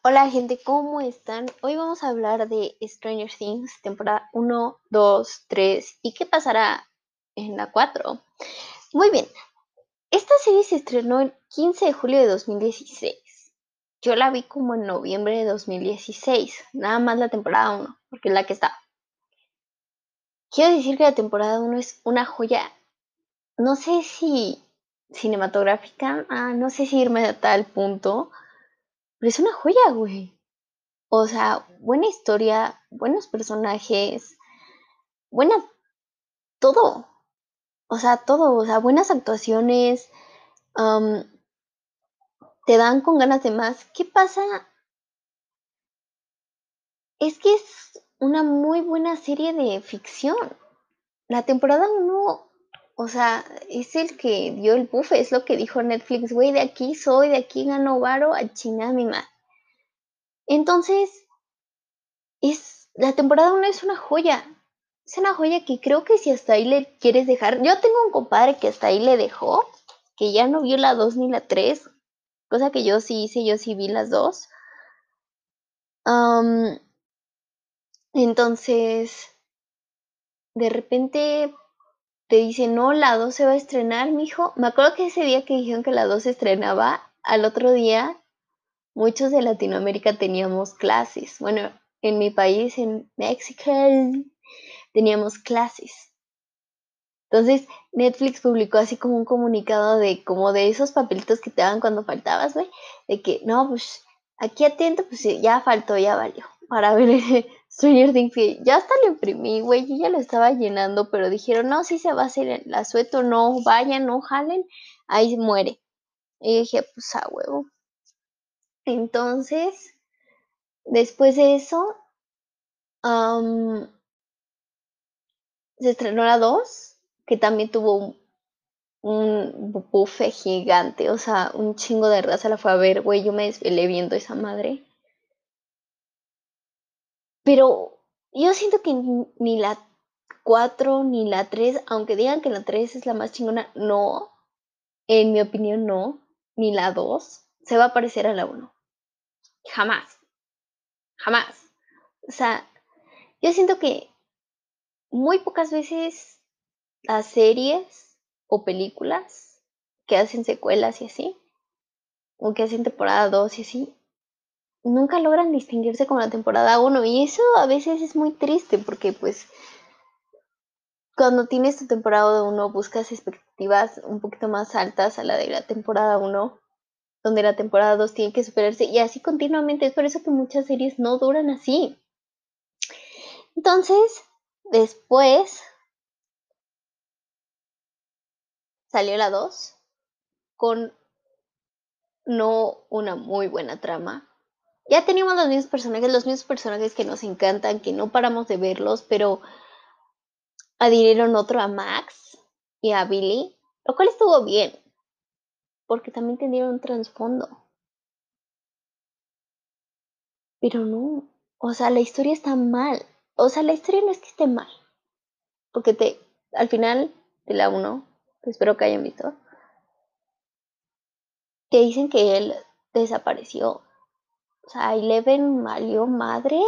Hola gente, ¿cómo están? Hoy vamos a hablar de Stranger Things, temporada 1, 2, 3 y qué pasará en la 4. Muy bien, esta serie se estrenó el 15 de julio de 2016. Yo la vi como en noviembre de 2016, nada más la temporada 1, porque es la que está. Quiero decir que la temporada 1 es una joya, no sé si cinematográfica, ah, no sé si irme a tal punto, pero es una joya, güey. O sea, buena historia, buenos personajes, buena todo. O sea, todo. O sea, buenas actuaciones. te dan con ganas de más. ¿Qué pasa? Es que es una muy buena serie de ficción. La temporada 1 o sea, es el que dio el bufe, es lo que dijo Netflix, güey, de aquí soy, de aquí gano varo, a chingar mi madre. Entonces, es, la temporada 1 es una joya. Es una joya que creo que si hasta ahí le quieres dejar. Yo tengo un compadre que hasta ahí le dejó, que ya no vio la 2 ni la 3, cosa que yo sí hice, yo sí vi las dos. entonces, de repente te dice, no, la 2 se va a estrenar, mijo. Me acuerdo que ese día que dijeron que la 2 se estrenaba, al otro día muchos de Latinoamérica teníamos clases. Bueno, en mi país, en México, teníamos clases. Entonces, Netflix publicó así como un comunicado de como de esos papelitos que te daban cuando faltabas, güey, de que no, pues aquí atento, pues ya faltó, ya valió, para ver Stranger Things, ya hasta lo imprimí, güey, yo ya lo estaba llenando, pero dijeron, no, si se va a hacer la sueto, no vayan, no jalen, ahí muere. Y dije, pues a huevo. Entonces, después de eso, se estrenó la 2, que también tuvo un, un gigante, o sea, un chingo de raza la fue a ver, güey, yo me desvelé viendo esa madre. Pero yo siento que ni la 4 ni la 3, aunque digan que la 3 es la más chingona, no, en mi opinión no, ni la 2 se va a parecer a la 1. Jamás. Jamás. O sea, yo siento que muy pocas veces las series o películas que hacen secuelas y así, o que hacen temporada 2 y así, nunca logran distinguirse con la temporada 1 y eso a veces es muy triste porque pues cuando tienes tu temporada 1 buscas expectativas un poquito más altas a la de la temporada 1 donde la temporada 2 tiene que superarse y así continuamente. Es por eso que muchas series no duran así. Entonces después salió la 2 con no una muy buena trama ya teníamos los mismos personajes, los mismos personajes que nos encantan, que no paramos de verlos, pero adhirieron otro a Max y a Billy, lo cual estuvo bien, porque también tenían un trasfondo. Pero no, o sea, la historia está mal. O sea, la historia no es que esté mal, porque te, al final de la 1, espero que hayan visto, te dicen que él desapareció o sea, Eleven valió madre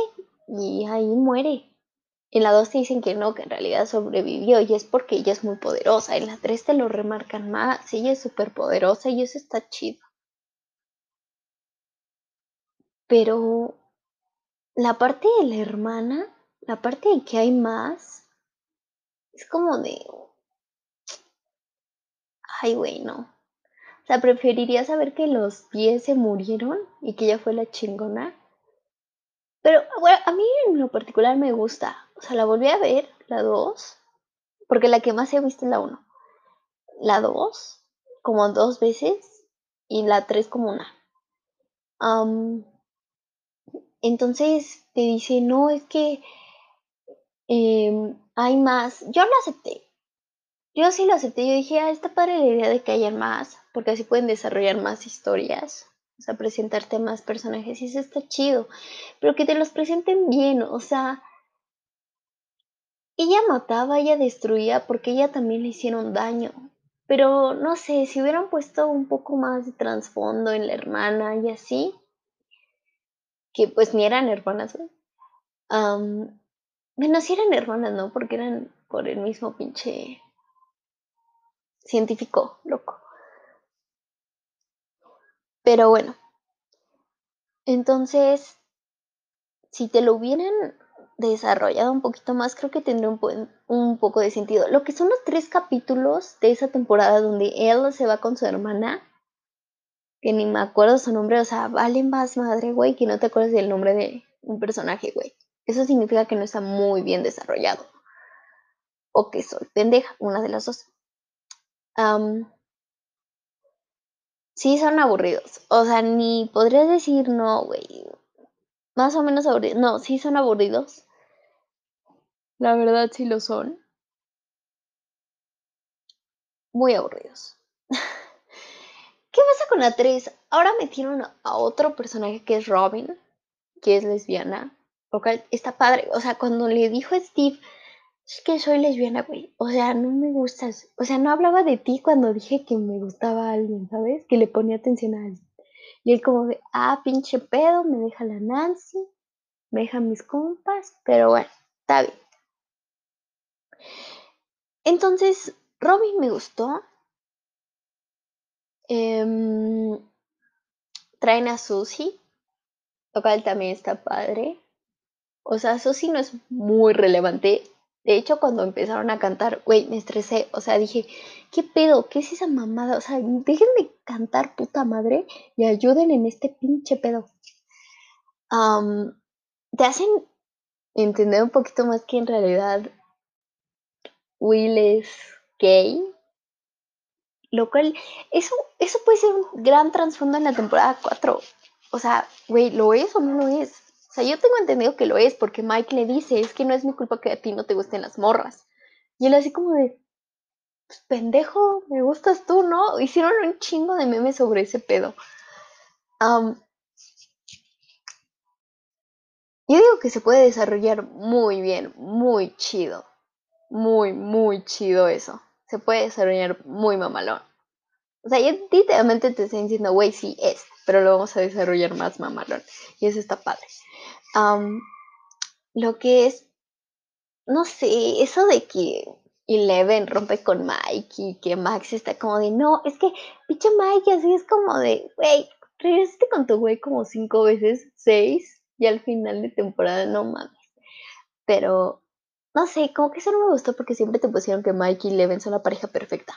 y ahí muere. En la 2 te dicen que no, que en realidad sobrevivió y es porque ella es muy poderosa. En la 3 te lo remarcan más, ella es súper poderosa y eso está chido. Pero la parte de la hermana, la parte de que hay más, es como de... Ay, güey, no. Sea, preferiría saber que los 10 se murieron y que ella fue la chingona. Pero bueno, a mí en lo particular me gusta. O sea, la volví a ver, la 2, porque la que más he visto es la 1. La 2, como dos veces, y la 3 como una. entonces te dice, no, es que em, hay más. Yo lo acepté. Yo sí lo acepté. Yo dije, ah, está padre la idea de que haya más porque así pueden desarrollar más historias, o sea, presentarte más personajes y eso está chido, pero que te los presenten bien, o sea, ella mataba, ella destruía porque ella también le hicieron daño, pero no sé, si hubieran puesto un poco más de trasfondo en la hermana y así, que pues ni eran hermanas, güey. bueno, sí eran hermanas, ¿no? Porque eran por el mismo pinche científico loco. Pero bueno. Entonces, si te lo hubieran desarrollado un poquito más, creo que tendría un, un, poco de sentido. Lo que son los tres capítulos de esa temporada donde él se va con su hermana, que ni me acuerdo su nombre, o sea, vale más madre, güey, que no te acuerdas del nombre de un personaje, güey. Eso significa que no está muy bien desarrollado. O que soy pendeja, una de las dos. Sí, son aburridos. O sea, ni podrías decir no, güey. Más o menos aburridos. No, sí son aburridos. La verdad sí lo son. Muy aburridos. ¿Qué pasa con la 3? Ahora metieron a otro personaje que es Robin, que es lesbiana. Porque está padre. O sea, cuando le dijo a Steve, es que soy lesbiana, güey. O sea, no me gustas. O sea, no hablaba de ti cuando dije que me gustaba a alguien, ¿sabes? Que le ponía atención a alguien. Y él como de, ah, pinche pedo, me deja la Nancy, me deja mis compas, pero bueno, está bien. Entonces, Robin me gustó. Em, traen a Susie, lo cual también está padre. O sea, Susie no es muy relevante. De hecho, cuando empezaron a cantar, güey, me estresé. O sea, dije, ¿qué pedo? ¿Qué es esa mamada? O sea, dejen de cantar puta madre y ayuden en este pinche pedo. te hacen entender un poquito más que en realidad Will es gay. Lo cual, eso, eso puede ser un gran trasfondo en la temporada 4. O sea, güey, ¿lo es o no lo es? O sea, yo tengo entendido que lo es porque Mike le dice, es que no es mi culpa que a ti no te gusten las morras. Y él así como de, pues, pendejo, me gustas tú, ¿no? Hicieron un chingo de memes sobre ese pedo. yo digo que se puede desarrollar muy bien, muy chido muy, muy chido eso. Se puede desarrollar muy mamalón. O sea, yo literalmente te estoy diciendo, güey, sí es, pero lo vamos a desarrollar más mamalón. Y eso está padre. Lo que es, no sé, eso de que Eleven rompe con Mike y que Max está como de, no, es que, pinche Mike, así es como de, güey, regresaste con tu güey como cinco veces, seis, y al final de temporada, no mames. Pero no sé, como que eso no me gustó porque siempre te pusieron que Mike y Leven son la pareja perfecta.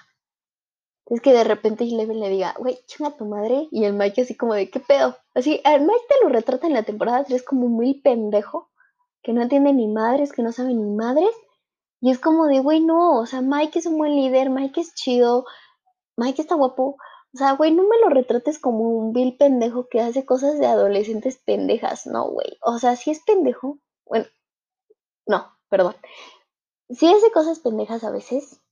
Es que de repente Leven le diga, güey, chinga tu madre. Y el Mike así como de, ¿qué pedo? Así, el Mike te lo retrata en la temporada 3 como muy pendejo, que no entiende ni madres, que no sabe ni madres. Y es como de, güey, no, o sea, Mike es un buen líder, Mike es chido, Mike está guapo. O sea, güey, no me lo retrates como un vil pendejo que hace cosas de adolescentes pendejas, no, güey. O sea, si es pendejo, bueno, no, perdón. Sí hace cosas pendejas a veces.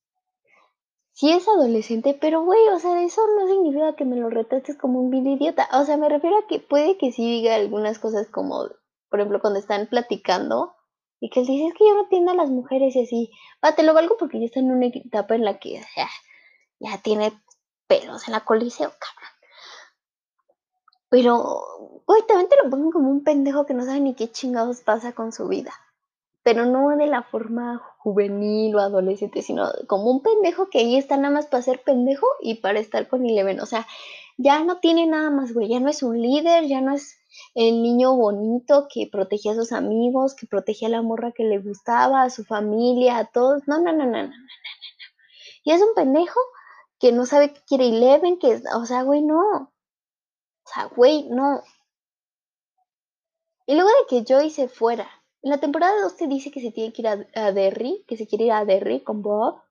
Sí es adolescente, pero güey, o sea, eso no significa que me lo retrates como un vil idiota. O sea, me refiero a que puede que sí diga algunas cosas como, por ejemplo, cuando están platicando y que él dice, es que yo no entiendo a las mujeres y así. Va, te lo valgo porque ya está en una etapa en la que ya, tiene pelos en la coliseo, cabrón. Pero, güey, también te lo pongo como un pendejo que no sabe ni qué chingados pasa con su vida pero no de la forma juvenil o adolescente, sino como un pendejo que ahí está nada más para ser pendejo y para estar con Eleven. O sea, ya no tiene nada más, güey, ya no es un líder, ya no es el niño bonito que protegía a sus amigos, que protegía a la morra que le gustaba, a su familia, a todos. No, no, no, no, no, no, no, no. Y es un pendejo que no sabe qué quiere Eleven, que, o sea, güey, no. O sea, güey, no. Y luego de que Joy se fuera en la temporada 2 se dice que se tiene que ir a, Derry, que se quiere ir a Derry con Bob.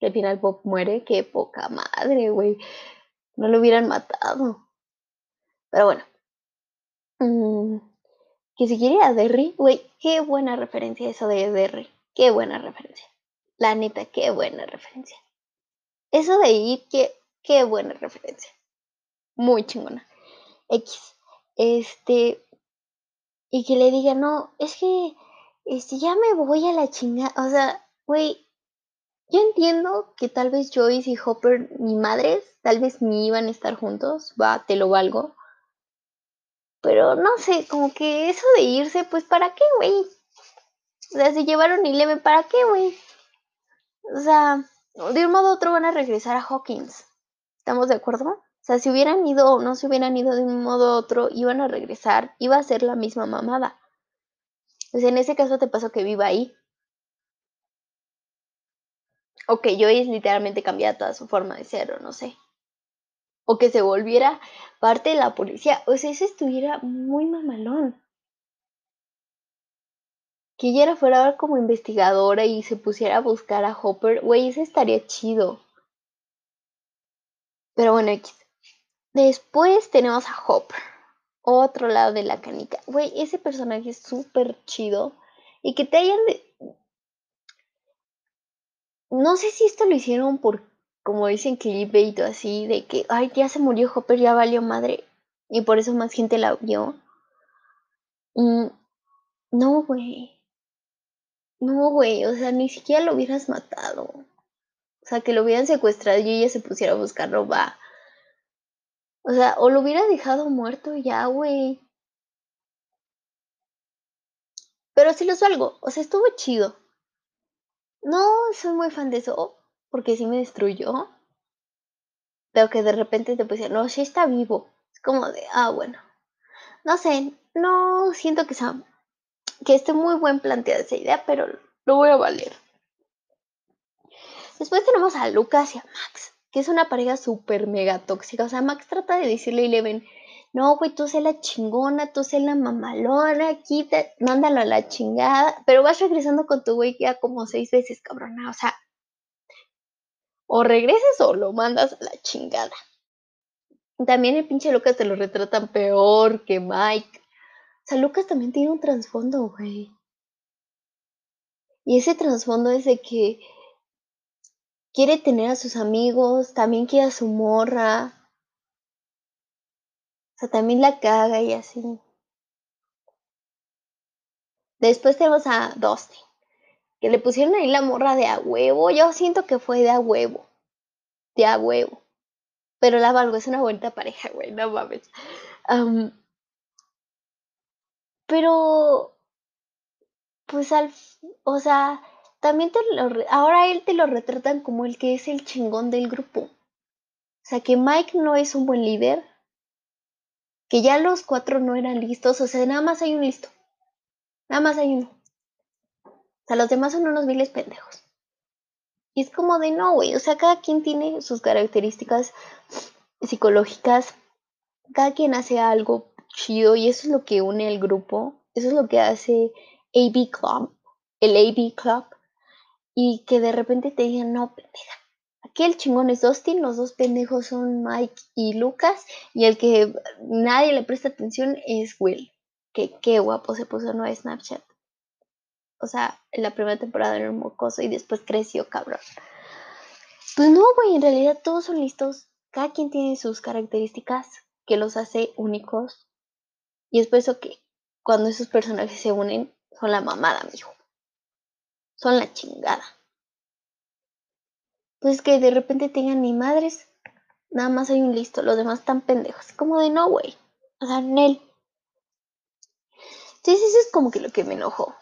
Que al final Bob muere. Qué poca madre, güey. No lo hubieran matado. Pero bueno. Mm, que se quiere ir a Derry. Güey, qué buena referencia eso de Derry. Qué buena referencia. La neta, qué buena referencia. Eso de ir, qué, qué buena referencia. Muy chingona. X. Este, y que le diga, no, es que este, ya me voy a la chingada. O sea, güey, yo entiendo que tal vez Joyce y Hopper, ni madres, tal vez ni iban a estar juntos, va, te lo valgo. Pero no sé, como que eso de irse, pues ¿para qué, güey? O sea, si llevaron Eleven, ¿para qué, güey? O sea, de un modo u otro van a regresar a Hawkins. ¿Estamos de acuerdo? Sea, si hubieran ido o no se hubieran ido de un modo u otro, iban a regresar, iba a ser la misma mamada. Pues en ese caso te pasó que viva ahí. O que es literalmente cambiara toda su forma de ser, o no sé. O que se volviera parte de la policía. O sea, eso estuviera muy mamalón. Que ella fuera como investigadora y se pusiera a buscar a Hopper. Güey, eso estaría chido. Pero bueno, Después tenemos a Hopper. Otro lado de la canica. Güey, ese personaje es súper chido. Y que te hayan no sé si esto lo hicieron por, como dicen clickbait o así, de que, ay, ya se murió Hopper, ya valió madre. Y por eso más gente la vio. Mm, no, güey. No, güey, o sea, ni siquiera lo hubieras matado. O sea, que lo hubieran secuestrado y ella se pusiera a buscarlo, va. O sea, o lo hubiera dejado muerto ya, güey. Pero sí lo salgo, o sea, estuvo chido. No soy muy fan de eso, porque sí me destruyó. Pero que de repente te pusieron, no, sí está vivo. Es como de, ah, bueno. No sé, no siento que sea, que esté muy buen planteada esa idea, pero lo voy a valer. Después tenemos a Lucas y a Max, que es una pareja súper mega tóxica. O sea, Max trata de decirle a Eleven, no, güey, tú sé la chingona, tú sé la mamalona, quita, mándalo a la chingada, pero vas regresando con tu güey ya como seis veces, cabrona, o sea, o regresas o lo mandas a la chingada. También el pinche Lucas te lo retratan peor que Mike. O sea, Lucas también tiene un trasfondo, güey. Y ese trasfondo es de que quiere tener a sus amigos, también quiere a su morra, o sea, también la caga y así. Después tenemos a Dustin, que le pusieron ahí la morra de a huevo. Yo siento que fue de a huevo. De a huevo. Pero la valgo, es una buena pareja, güey, no mames. pero, pues al, o sea, también te lo, ahora él te lo retratan como el que es el chingón del grupo. O sea, que Mike no es un buen líder, que ya los cuatro no eran listos, o sea, nada más hay un listo. Nada más hay uno. O sea, los demás son unos miles pendejos. Y es como de no, güey. O sea, cada quien tiene sus características psicológicas. Cada quien hace algo chido y eso es lo que une el grupo. Eso es lo que hace AB Club, el AB Club. Y que de repente te digan, no, pendeja, Aquí el chingón es Dustin, los dos pendejos son Mike y Lucas, y el que nadie le presta atención es Will. Que qué guapo se puso no Snapchat. O sea, en la primera temporada era un mocoso y después creció, cabrón. Pues no, güey, en realidad todos son listos. Cada quien tiene sus características que los hace únicos. Y es por eso que cuando esos personajes se unen, son la mamada, mijo. Son la chingada pues que de repente tengan ni madres, nada más hay un listo, los demás están pendejos. Como de no, güey. O sea, Nel. Entonces eso es como que lo que me enojó.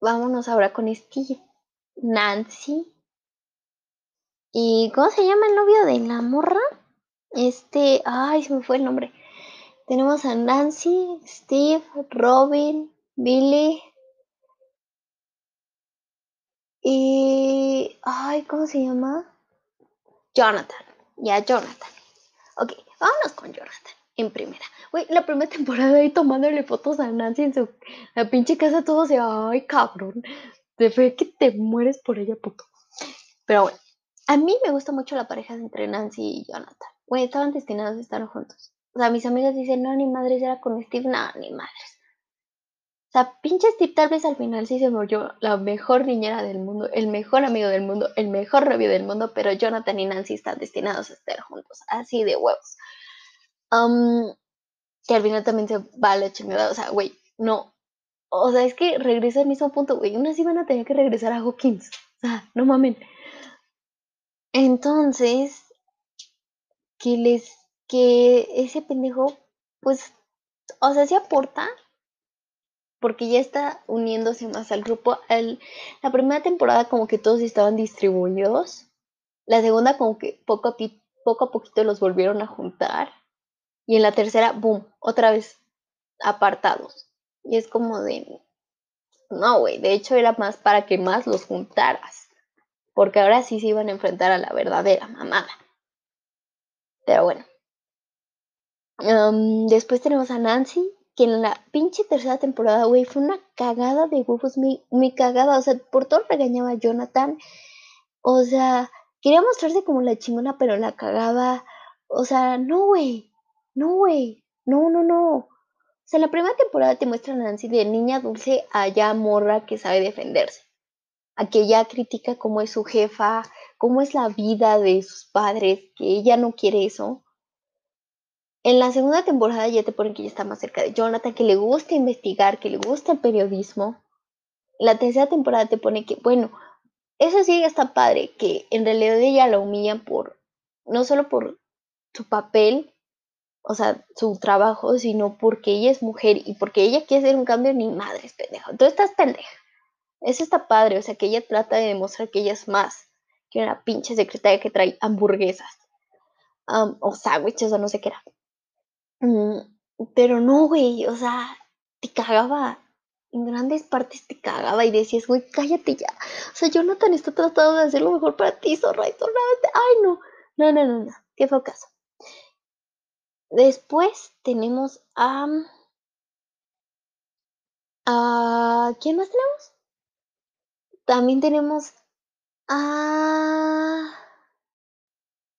Vámonos ahora con Steve, Nancy. ¿Y cómo se llama el novio de la morra? Este, ay, se me fue el nombre. Tenemos a Nancy, Steve, Robin, Billy, y. Ay, ¿cómo se llama? Jonathan. Ya, Jonathan. Ok, vámonos con Jonathan en primera. Güey, la primera temporada ahí tomándole fotos a Nancy en su la pinche casa, todo se. Ay, cabrón. De fe que te mueres por ella, puto. Pero bueno, a mí me gusta mucho la pareja entre Nancy y Jonathan. Güey, estaban destinados a estar juntos. O sea, mis amigas dicen, no, ni madres era con Steve. No, ni madres sea, pinche Steve tal vez al final sí se volvió la mejor niñera del mundo, el mejor amigo del mundo, el mejor novio del mundo, pero Jonathan y Nancy están destinados a estar juntos, así de huevos. que al final también se va a la chingada, o sea, güey, no. O sea, es que regresa al mismo punto, güey. Unas van a tener que regresar a Hawkins. O sea, no mamen. Entonces, que les, que ese pendejo, pues o sea, sí aporta, porque ya está uniéndose más al grupo. la primera temporada como que todos estaban distribuidos, la segunda como que poco a, poco a poquito los volvieron a juntar, y en la tercera, boom, otra vez apartados. Y es como de, no, güey, de hecho era más para que más los juntaras, porque ahora sí se iban a enfrentar a la verdadera mamada. Pero bueno. después tenemos a Nancy, que en la pinche tercera temporada, güey, fue una cagada de huevos, mi, cagada. O sea, por todo regañaba a Jonathan. O sea, quería mostrarse como la chingona, pero la cagaba. O sea, no, güey. No, güey. No, no, no. O sea, la primera temporada te muestra a Nancy de niña dulce a ya morra que sabe defenderse. A que ya critica cómo es su jefa, cómo es la vida de sus padres, que ella no quiere eso. En la segunda temporada ya te ponen que ella está más cerca de Jonathan, que le gusta investigar, que le gusta el periodismo. La tercera temporada te pone que, bueno, eso sí está padre, que en realidad ella la humillan por, no solo por su papel, o sea, su trabajo, sino porque ella es mujer y porque ella quiere hacer un cambio, ni madre es pendeja. Tú estás pendeja. Eso está padre, o sea, que ella trata de demostrar que ella es más que una pinche secretaria que trae hamburguesas o sándwiches o no sé qué era. Mm, pero no, güey, o sea, te cagaba. En grandes partes te cagaba y decías, güey, cállate ya. O sea, Jonathan está tratando de hacer lo mejor para ti, zorra, y solamente. Ay, no. No, no, no, no. Qué fue caso. Después tenemos a. a ¿Quién más tenemos? También tenemos Ah.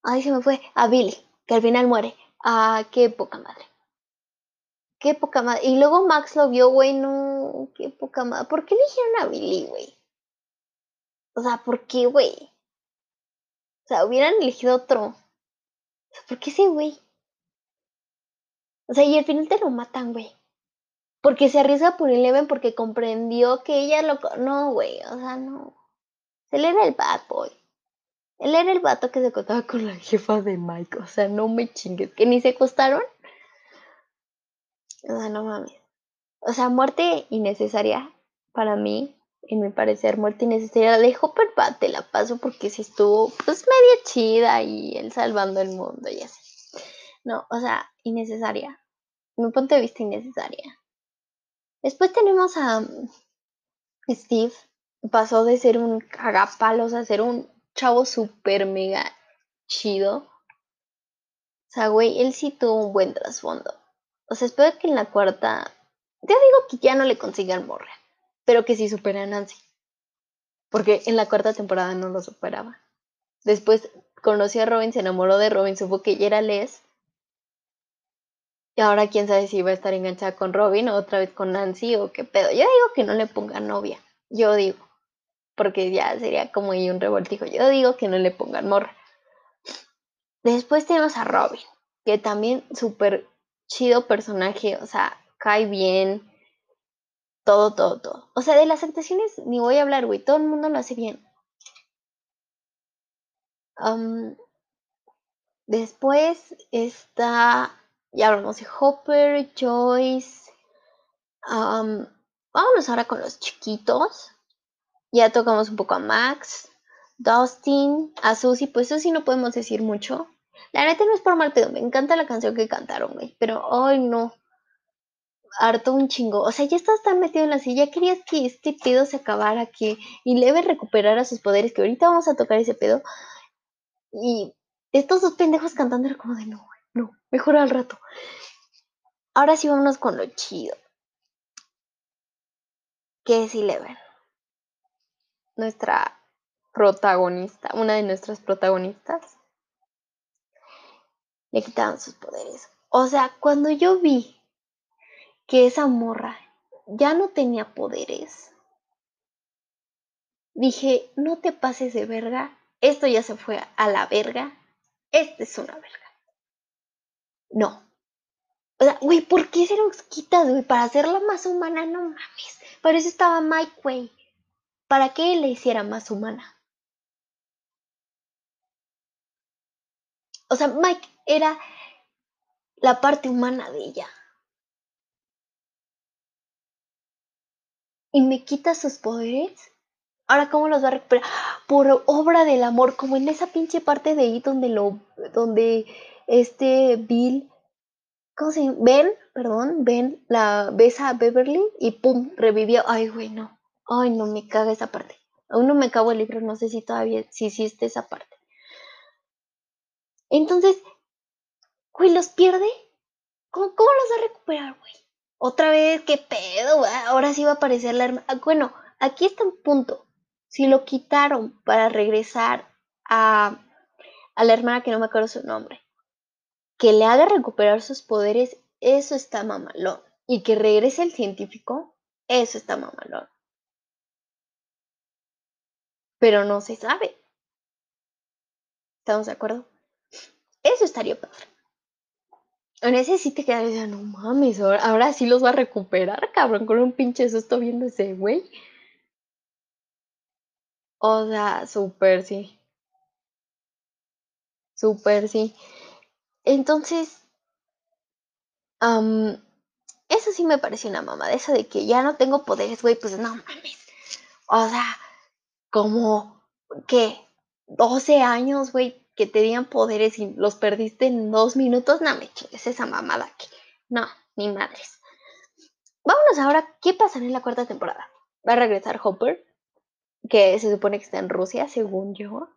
Ay, se me fue. A Billy, que al final muere. Ah, qué poca madre. Qué poca madre. Y luego Max lo vio, güey, no. Qué poca madre. ¿Por qué eligieron a Billy, güey? O sea, ¿por qué, güey? O sea, hubieran elegido otro. ¿por qué ese güey? O sea, y al final te lo matan, güey. Porque se arriesga por Eleven porque comprendió que ella lo... No, güey, o sea, no. Él era el bad boy. Él era el vato que se acostaba con la jefa de Mike. O sea, no me chingues. Que ni se acostaron. O sea, no mames. O sea, muerte innecesaria para mí. En mi parecer, muerte innecesaria. De Hopper te la paso porque si estuvo pues media chida y él salvando el mundo y así. No, o sea, innecesaria. mi punto de vista, innecesaria. Después tenemos a um, Steve, pasó de ser un cagapalos a ser un chavo super mega chido. O sea, güey, él sí tuvo un buen trasfondo. O sea, espero que en la cuarta. Ya digo que ya no le consigan morra. Pero que sí supera a Nancy. Porque en la cuarta temporada no lo superaba. Después conoció a Robin, se enamoró de Robin, supo que ella era Les. Y ahora quién sabe si va a estar enganchada con Robin o otra vez con Nancy o qué pedo. Yo digo que no le ponga novia. Yo digo porque ya sería como un revoltijo. Yo digo que no le pongan morra. Después tenemos a Robin, que también súper chido personaje, o sea, cae bien, todo, todo, todo. O sea, de las actuaciones ni voy a hablar, güey, todo el mundo lo hace bien. después está, ya hablamos de Hopper, Joyce. vámonos ahora con los chiquitos. Ya tocamos un poco a Max, Dustin, a Susie. Pues Susie no podemos decir mucho. La neta no es por mal pedo. Me encanta la canción que cantaron, güey. Pero, ay, no. Harto un chingo. O sea, ya estás tan metido en la silla. Querías que este pedo se acabara, que y Leve recuperara sus poderes. Que ahorita vamos a tocar ese pedo. Y estos dos pendejos cantando era como de no, no. Mejor al rato. Ahora sí vámonos con lo chido. Que es Eleven nuestra protagonista, una de nuestras protagonistas, le quitaban sus poderes. O sea, cuando yo vi que esa morra ya no tenía poderes, dije, no te pases de verga, esto ya se fue a la verga, esta es una verga. No. O sea, güey, ¿por qué se los quitas, güey? Para hacerla más humana, no mames. Para eso estaba Mike, güey para que la hiciera más humana. O sea, Mike era la parte humana de ella. Y me quita sus poderes. Ahora, ¿cómo los va a recuperar? Por obra del amor, como en esa pinche parte de ahí donde lo. donde este Bill. ¿Cómo se llama? Ben, perdón, Ben la besa a Beverly y pum, revivió. Ay, güey, no. Ay, no me caga esa parte. Aún no me acabo el libro, no sé si todavía, si hiciste esa parte. Entonces, güey, los pierde. ¿Cómo, los va a recuperar, güey? Otra vez, qué pedo, ahora sí va a aparecer la hermana. Bueno, aquí está un punto. Si lo quitaron para regresar a, a la hermana que no me acuerdo su nombre, que le haga recuperar sus poderes, eso está mamalón. Y que regrese el científico, eso está mamalón. Pero no se sabe. ¿Estamos de acuerdo? Eso estaría padre. En ese sí te quedas no mames, ahora, sí los va a recuperar, cabrón, con un pinche susto viendo ese güey. O sea, súper sí. Súper sí. Entonces, eso sí me pareció una mamada, eso de que ya no tengo poderes, güey, pues no mames. O sea, como, ¿qué? 12 años, güey, que te poderes y los perdiste en dos minutos, no me chingues esa mamada aquí. No, ni madres. Vámonos ahora, ¿qué pasará en la cuarta temporada? ¿Va a regresar Hopper? Que se supone que está en Rusia, según yo.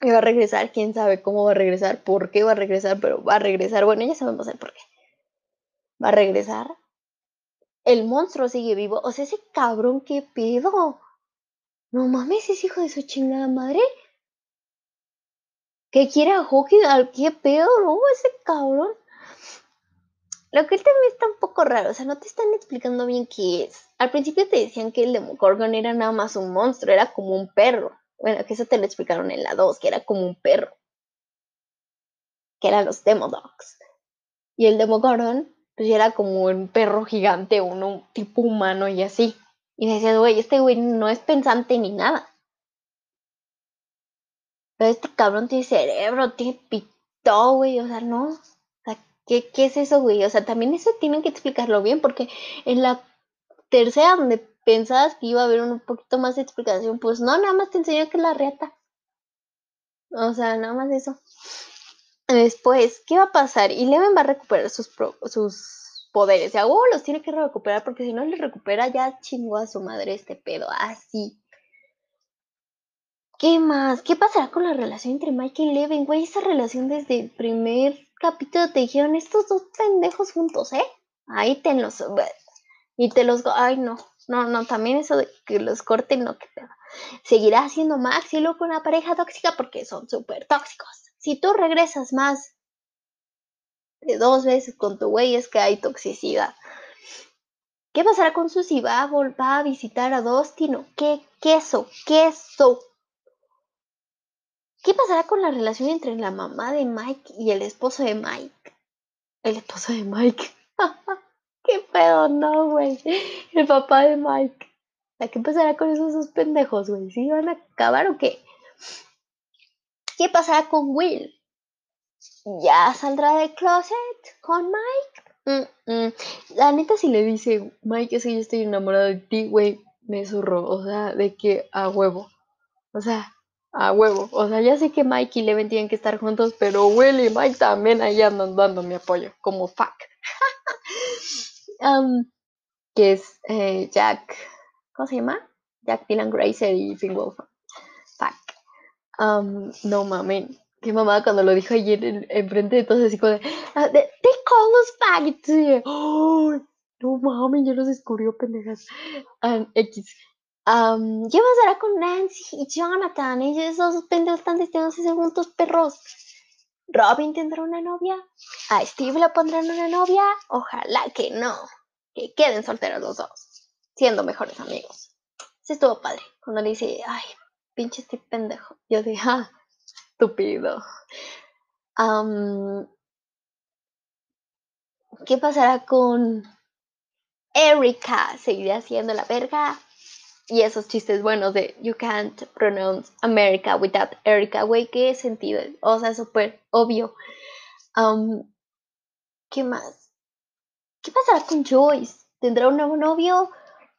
Y va a regresar, quién sabe cómo va a regresar, por qué va a regresar, pero va a regresar. Bueno, ya sabemos el por qué. Va a regresar. El monstruo sigue vivo. O sea, ese cabrón, ¿qué pedo? No mames, es hijo de su chingada madre. ¿Qué quiere a Hawking? ¿Qué pedo? Ese cabrón. Lo que él también está un poco raro, o sea, no te están explicando bien qué es. Al principio te decían que el Demogorgon era nada más un monstruo, era como un perro. Bueno, que eso te lo explicaron en la 2, que era como un perro. Que eran los Demodogs. Y el Demogorgon, pues era como un perro gigante, uno tipo humano y así. Y decías, güey, este güey no es pensante ni nada. Pero este cabrón tiene cerebro, tiene pito, güey, o sea, no. O sea, ¿qué, ¿qué es eso, güey? O sea, también eso tienen que explicarlo bien, porque en la tercera, donde pensabas que iba a haber un poquito más de explicación, pues no, nada más te enseñó que la reata. O sea, nada más eso. Después, ¿qué va a pasar? Y Leven va a recuperar sus, sus poderes. O sea, los tiene que recuperar porque si no los recupera ya chingó a su madre este pedo. Así. ¿Qué más? ¿Qué pasará con la relación entre Mike y Leven? Güey, esa relación desde el primer capítulo te dijeron estos dos pendejos juntos, ¿eh? Ahí te los... Y te los... Ay, no. No, no, también eso de que los corten, no, que te Seguirá siendo Max y luego una pareja tóxica porque son súper tóxicos. Si tú regresas más dos veces con tu güey, es que hay toxicidad. ¿Qué pasará con Susie? ¿Va a, volver a visitar a Dustin qué? Queso, queso. ¿Qué pasará con la relación entre la mamá de Mike y el esposo de Mike? El esposo de Mike. ¿Qué pedo? No, güey. El papá de Mike. ¿Qué pasará con esos dos pendejos, güey? ¿Sí van a acabar o qué? ¿Qué pasará con Will? ¿Ya saldrá del closet con Mike? La neta, si le dice, Mike, es que yo estoy enamorado de ti, güey, me zurro. O sea, de que a huevo. O sea, a huevo. O sea, ya sé que Mike y Leven tienen que estar juntos, pero Will y Mike también ahí andan dando mi apoyo. Como fuck. que es eh, Jack, ¿cómo se llama? Jack Dylan Grazer y Finn Wolfhard. Fuck. no mames, qué mamada cuando lo dijo ayer enfrente de todos, así como de, they, call us faggots. Oh, no mames, yo los descubrió pendejas. X. ¿Qué pasará con Nancy y Jonathan? Ellos esos pendejos están ser juntos perros. ¿Robin tendrá una novia? ¿A Steve le pondrán una novia? Ojalá que no. Que queden solteros los dos. Siendo mejores amigos. Sí estuvo padre. Cuando le dice, ay, pinche este pendejo. Yo dije, ah, estúpido. ¿Qué pasará con Erika? ¿Seguirá siendo la verga? y esos chistes buenos de you can't pronounce America without Erica, güey, qué sentido, o sea, súper obvio. ¿Qué más? ¿Qué pasará con Joyce? ¿Tendrá un nuevo novio?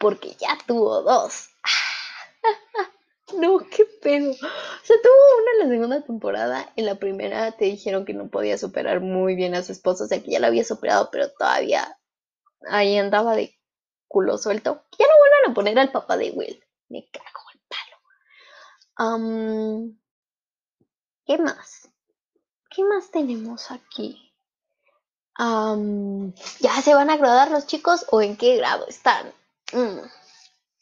porque ya tuvo dos. no, qué pedo. O sea, tuvo una en la segunda temporada. En la primera te dijeron que no podía superar muy bien a su esposo. O sea, que ya lo había superado, pero todavía ahí andaba de culo suelto. Ya no vuelvan a poner al papá de Will. Me cago el palo. ¿Qué más? ¿Qué más tenemos aquí? ¿Ya se van a graduar los chicos o en qué grado están? Mm,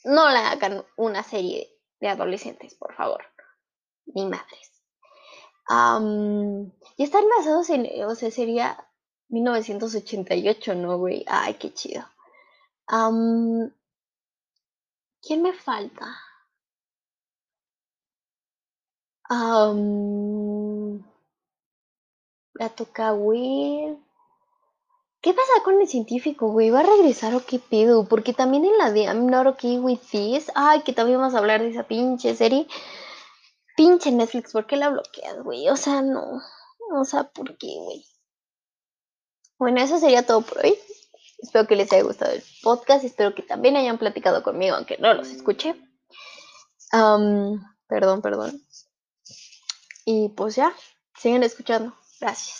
no le hagan una serie de adolescentes, por favor. Ni madres. y están basados en, o sea, sería 1988, ¿no, güey? Ay, qué chido. ¿Quién me falta? la toca Will. ¿Qué pasa con el científico, güey? ¿Va a regresar o qué pedo? Porque también en la de I'm not okay with this. Ay, que también vamos a hablar de esa pinche serie. Pinche Netflix, ¿por qué la bloqueas, güey? O sea, no. O sea, ¿por qué, güey? Bueno, eso sería todo por hoy. Espero que les haya gustado el podcast. Espero que también hayan platicado conmigo, aunque no los escuche. perdón, perdón. Y pues ya, siguen escuchando. Gracias.